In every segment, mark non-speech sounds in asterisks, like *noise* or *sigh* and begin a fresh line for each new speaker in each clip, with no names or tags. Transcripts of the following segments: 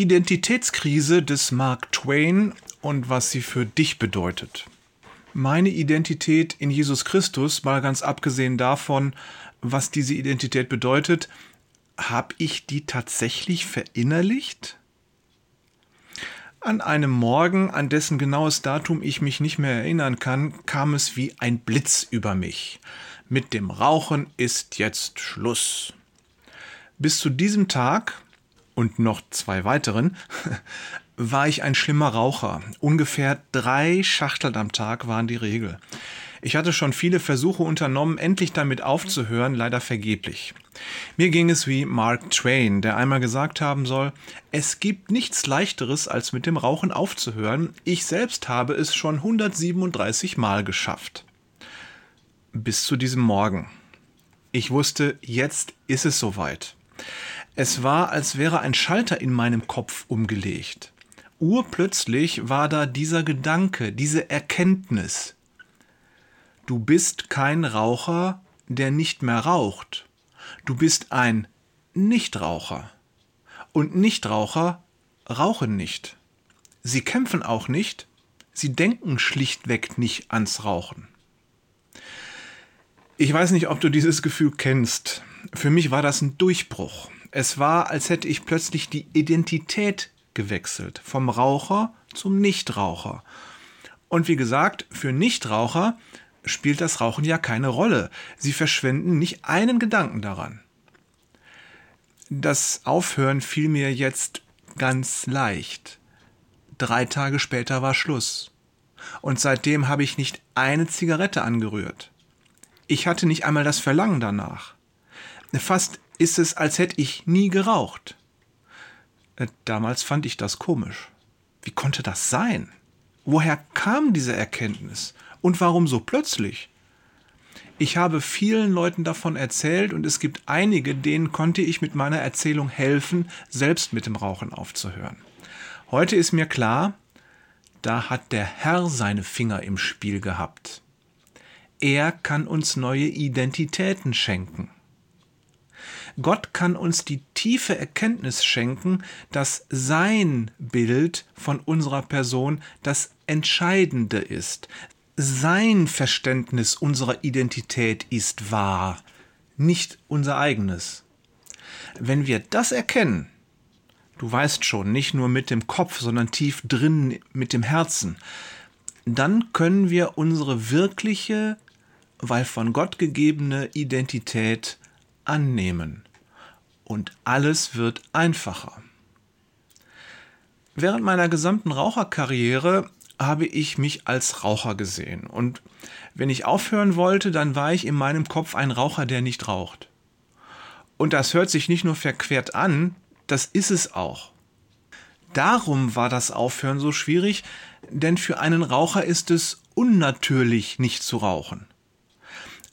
Identitätskrise des Mark Twain und was sie für dich bedeutet. Meine Identität in Jesus Christus, mal ganz abgesehen davon, was diese Identität bedeutet, habe ich die tatsächlich verinnerlicht? An einem Morgen, an dessen genaues Datum ich mich nicht mehr erinnern kann, kam es wie ein Blitz über mich. Mit dem Rauchen ist jetzt Schluss. Bis zu diesem Tag und noch zwei weiteren *laughs* war ich ein schlimmer Raucher. Ungefähr drei Schachteln am Tag waren die Regel. Ich hatte schon viele Versuche unternommen, endlich damit aufzuhören, leider vergeblich. Mir ging es wie Mark Twain, der einmal gesagt haben soll, es gibt nichts leichteres, als mit dem Rauchen aufzuhören. Ich selbst habe es schon 137 Mal geschafft. Bis zu diesem Morgen. Ich wusste, jetzt ist es soweit. Es war, als wäre ein Schalter in meinem Kopf umgelegt. Urplötzlich war da dieser Gedanke, diese Erkenntnis. Du bist kein Raucher, der nicht mehr raucht. Du bist ein Nichtraucher. Und Nichtraucher rauchen nicht. Sie kämpfen auch nicht, sie denken schlichtweg nicht ans Rauchen. Ich weiß nicht, ob du dieses Gefühl kennst. Für mich war das ein Durchbruch. Es war, als hätte ich plötzlich die Identität gewechselt. Vom Raucher zum Nichtraucher. Und wie gesagt, für Nichtraucher spielt das Rauchen ja keine Rolle. Sie verschwenden nicht einen Gedanken daran. Das Aufhören fiel mir jetzt ganz leicht. Drei Tage später war Schluss. Und seitdem habe ich nicht eine Zigarette angerührt. Ich hatte nicht einmal das Verlangen danach. Fast ist es, als hätte ich nie geraucht. Äh, damals fand ich das komisch. Wie konnte das sein? Woher kam diese Erkenntnis? Und warum so plötzlich? Ich habe vielen Leuten davon erzählt und es gibt einige, denen konnte ich mit meiner Erzählung helfen, selbst mit dem Rauchen aufzuhören. Heute ist mir klar, da hat der Herr seine Finger im Spiel gehabt. Er kann uns neue Identitäten schenken. Gott kann uns die tiefe Erkenntnis schenken, dass sein Bild von unserer Person das Entscheidende ist. Sein Verständnis unserer Identität ist wahr, nicht unser eigenes. Wenn wir das erkennen, du weißt schon, nicht nur mit dem Kopf, sondern tief drin mit dem Herzen, dann können wir unsere wirkliche, weil von Gott gegebene Identität annehmen. Und alles wird einfacher. Während meiner gesamten Raucherkarriere habe ich mich als Raucher gesehen. Und wenn ich aufhören wollte, dann war ich in meinem Kopf ein Raucher, der nicht raucht. Und das hört sich nicht nur verquert an, das ist es auch. Darum war das Aufhören so schwierig, denn für einen Raucher ist es unnatürlich, nicht zu rauchen.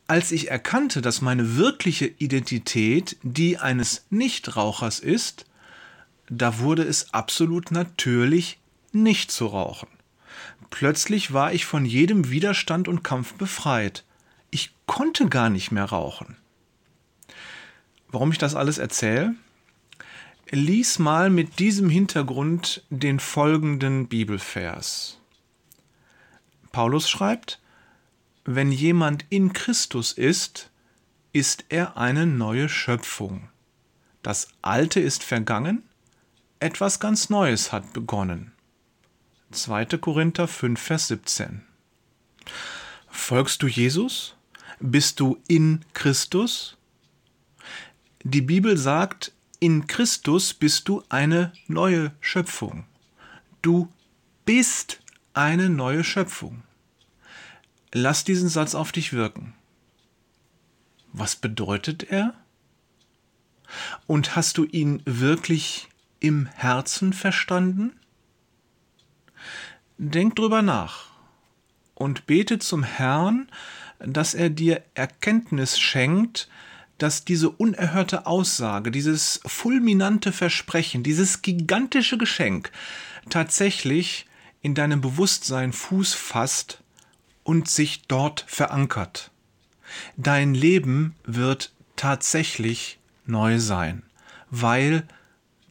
Als ich erkannte, dass meine wirkliche Identität die eines Nichtrauchers ist, da wurde es absolut natürlich, nicht zu rauchen. Plötzlich war ich von jedem Widerstand und Kampf befreit. Ich konnte gar nicht mehr rauchen. Warum ich das alles erzähle? Lies mal mit diesem Hintergrund den folgenden Bibelvers. Paulus schreibt, wenn jemand in Christus ist, ist er eine neue Schöpfung. Das Alte ist vergangen, etwas ganz Neues hat begonnen. 2. Korinther 5, Vers 17. Folgst du Jesus? Bist du in Christus? Die Bibel sagt, in Christus bist du eine neue Schöpfung. Du bist eine neue Schöpfung. Lass diesen Satz auf dich wirken. Was bedeutet er? Und hast du ihn wirklich im Herzen verstanden? Denk drüber nach und bete zum Herrn, dass er dir Erkenntnis schenkt, dass diese unerhörte Aussage, dieses fulminante Versprechen, dieses gigantische Geschenk tatsächlich in deinem Bewusstsein Fuß fasst und sich dort verankert. Dein Leben wird tatsächlich neu sein, weil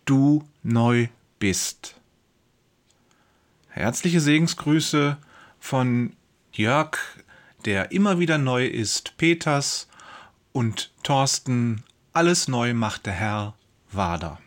du neu bist. Herzliche Segensgrüße von Jörg, der immer wieder neu ist, Peters und Thorsten, alles neu macht der Herr, Wader.